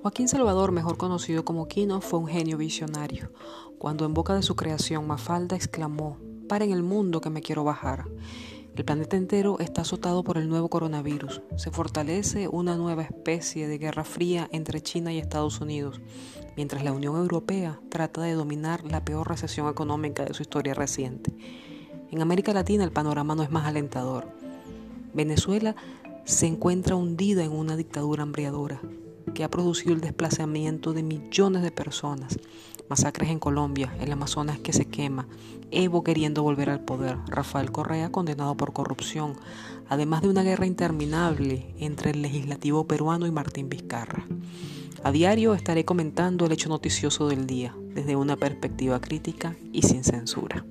Joaquín Salvador, mejor conocido como Quino, fue un genio visionario. Cuando en boca de su creación Mafalda exclamó, en el mundo que me quiero bajar. El planeta entero está azotado por el nuevo coronavirus. Se fortalece una nueva especie de guerra fría entre China y Estados Unidos, mientras la Unión Europea trata de dominar la peor recesión económica de su historia reciente. En América Latina el panorama no es más alentador. Venezuela se encuentra hundida en una dictadura hambriadora que ha producido el desplazamiento de millones de personas, masacres en Colombia, el Amazonas que se quema, Evo queriendo volver al poder, Rafael Correa condenado por corrupción, además de una guerra interminable entre el legislativo peruano y Martín Vizcarra. A diario estaré comentando el hecho noticioso del día desde una perspectiva crítica y sin censura.